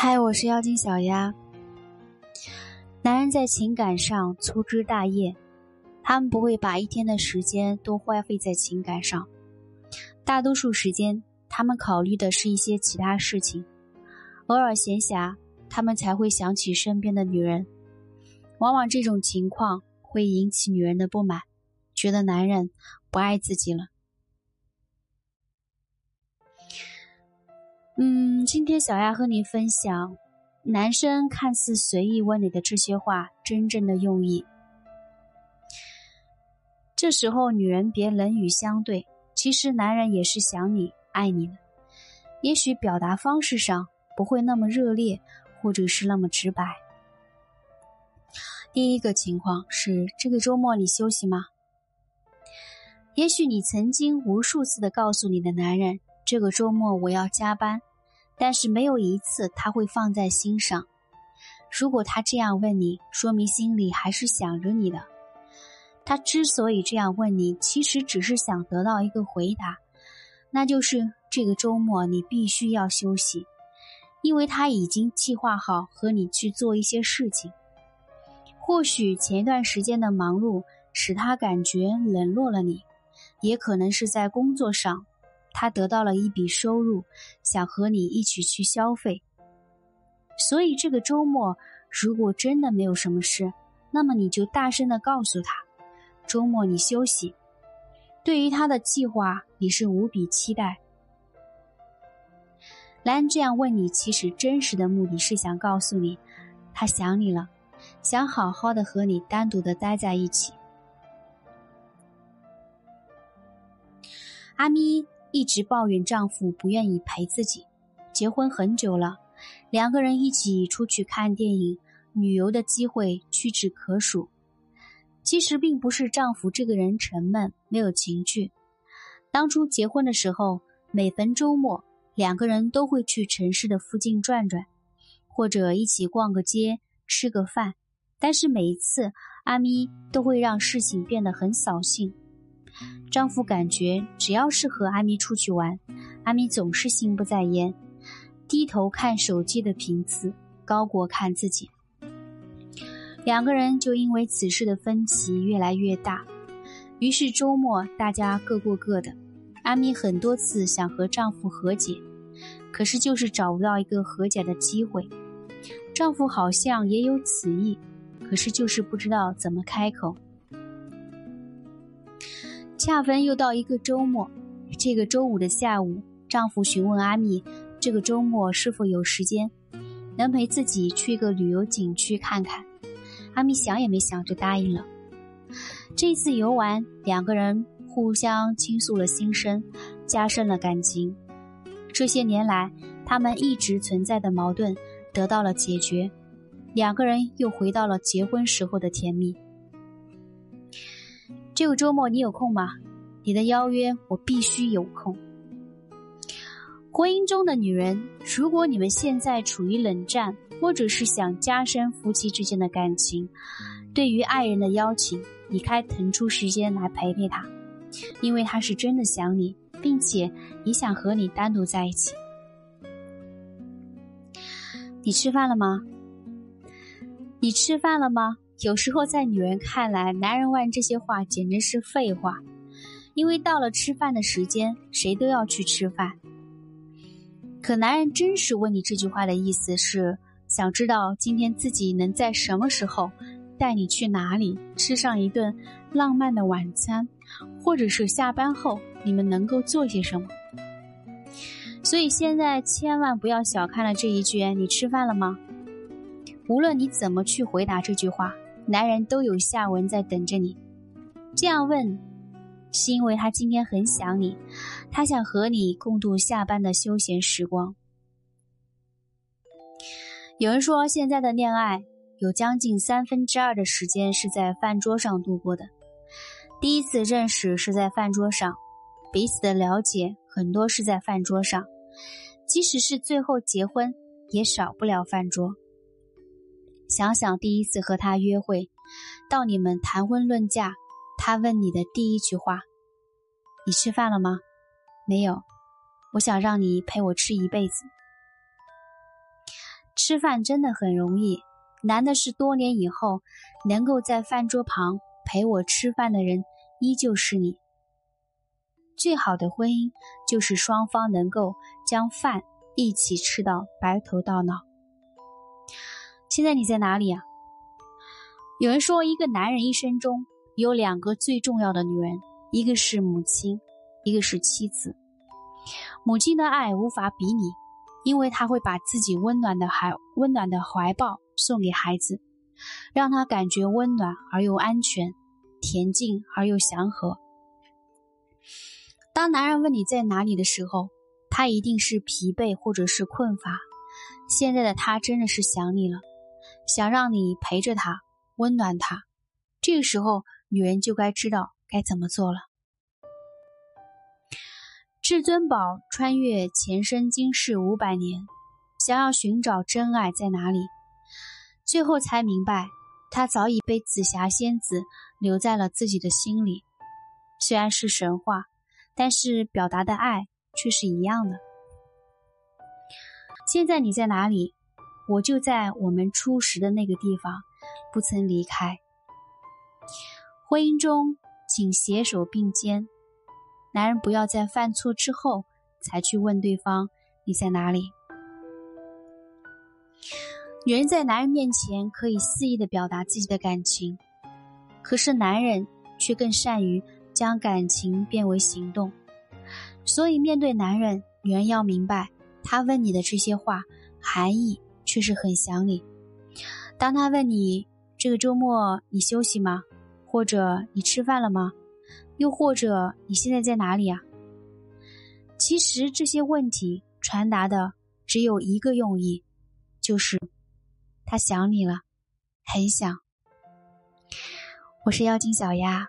嗨，我是妖精小丫。男人在情感上粗枝大叶，他们不会把一天的时间都花费在情感上，大多数时间他们考虑的是一些其他事情。偶尔闲暇，他们才会想起身边的女人。往往这种情况会引起女人的不满，觉得男人不爱自己了。嗯，今天小丫和你分享，男生看似随意问你的这些话，真正的用意。这时候女人别冷语相对，其实男人也是想你、爱你的，也许表达方式上不会那么热烈，或者是那么直白。第一个情况是，这个周末你休息吗？也许你曾经无数次的告诉你的男人，这个周末我要加班。但是没有一次他会放在心上。如果他这样问你，说明心里还是想着你的。他之所以这样问你，其实只是想得到一个回答，那就是这个周末你必须要休息，因为他已经计划好和你去做一些事情。或许前一段时间的忙碌使他感觉冷落了你，也可能是在工作上。他得到了一笔收入，想和你一起去消费。所以这个周末，如果真的没有什么事，那么你就大声的告诉他，周末你休息。对于他的计划，你是无比期待。兰这样问你，其实真实的目的是想告诉你，他想你了，想好好的和你单独的待在一起。阿咪。一直抱怨丈夫不愿意陪自己，结婚很久了，两个人一起出去看电影、旅游的机会屈指可数。其实并不是丈夫这个人沉闷没有情趣，当初结婚的时候，每逢周末，两个人都会去城市的附近转转，或者一起逛个街、吃个饭。但是每一次，阿咪都会让事情变得很扫兴。丈夫感觉只要是和阿咪出去玩，阿咪总是心不在焉，低头看手机的频次高过看自己。两个人就因为此事的分歧越来越大，于是周末大家各过各的。阿咪很多次想和丈夫和解，可是就是找不到一个和解的机会。丈夫好像也有此意，可是就是不知道怎么开口。恰逢又到一个周末，这个周五的下午，丈夫询问阿米，这个周末是否有时间，能陪自己去个旅游景区看看。阿米想也没想就答应了。这次游玩，两个人互相倾诉了心声，加深了感情。这些年来，他们一直存在的矛盾得到了解决，两个人又回到了结婚时候的甜蜜。这个周末你有空吗？你的邀约我必须有空。婚姻中的女人，如果你们现在处于冷战，或者是想加深夫妻之间的感情，对于爱人的邀请，你该腾出时间来陪陪他，因为他是真的想你，并且也想和你单独在一起。你吃饭了吗？你吃饭了吗？有时候在女人看来，男人问这些话简直是废话，因为到了吃饭的时间，谁都要去吃饭。可男人真实问你这句话的意思是想知道今天自己能在什么时候带你去哪里吃上一顿浪漫的晚餐，或者是下班后你们能够做些什么。所以现在千万不要小看了这一句“你吃饭了吗？”无论你怎么去回答这句话。男人都有下文在等着你，这样问，是因为他今天很想你，他想和你共度下班的休闲时光。有人说，现在的恋爱有将近三分之二的时间是在饭桌上度过的。第一次认识是在饭桌上，彼此的了解很多是在饭桌上，即使是最后结婚，也少不了饭桌。想想第一次和他约会，到你们谈婚论嫁，他问你的第一句话：“你吃饭了吗？”“没有。”“我想让你陪我吃一辈子。”吃饭真的很容易，难的是多年以后能够在饭桌旁陪我吃饭的人依旧是你。最好的婚姻就是双方能够将饭一起吃到白头到老。现在你在哪里啊？有人说，一个男人一生中有两个最重要的女人，一个是母亲，一个是妻子。母亲的爱无法比拟，因为她会把自己温暖的怀温暖的怀抱送给孩子，让他感觉温暖而又安全，恬静而又祥和。当男人问你在哪里的时候，他一定是疲惫或者是困乏。现在的他真的是想你了。想让你陪着他，温暖他，这个时候女人就该知道该怎么做了。至尊宝穿越前生今世五百年，想要寻找真爱在哪里，最后才明白，他早已被紫霞仙子留在了自己的心里。虽然是神话，但是表达的爱却是一样的。现在你在哪里？我就在我们初识的那个地方，不曾离开。婚姻中，请携手并肩。男人不要在犯错之后才去问对方你在哪里。女人在男人面前可以肆意的表达自己的感情，可是男人却更善于将感情变为行动。所以，面对男人，女人要明白，他问你的这些话含义。确实很想你。当他问你这个周末你休息吗？或者你吃饭了吗？又或者你现在在哪里啊？其实这些问题传达的只有一个用意，就是他想你了，很想。我是妖精小丫。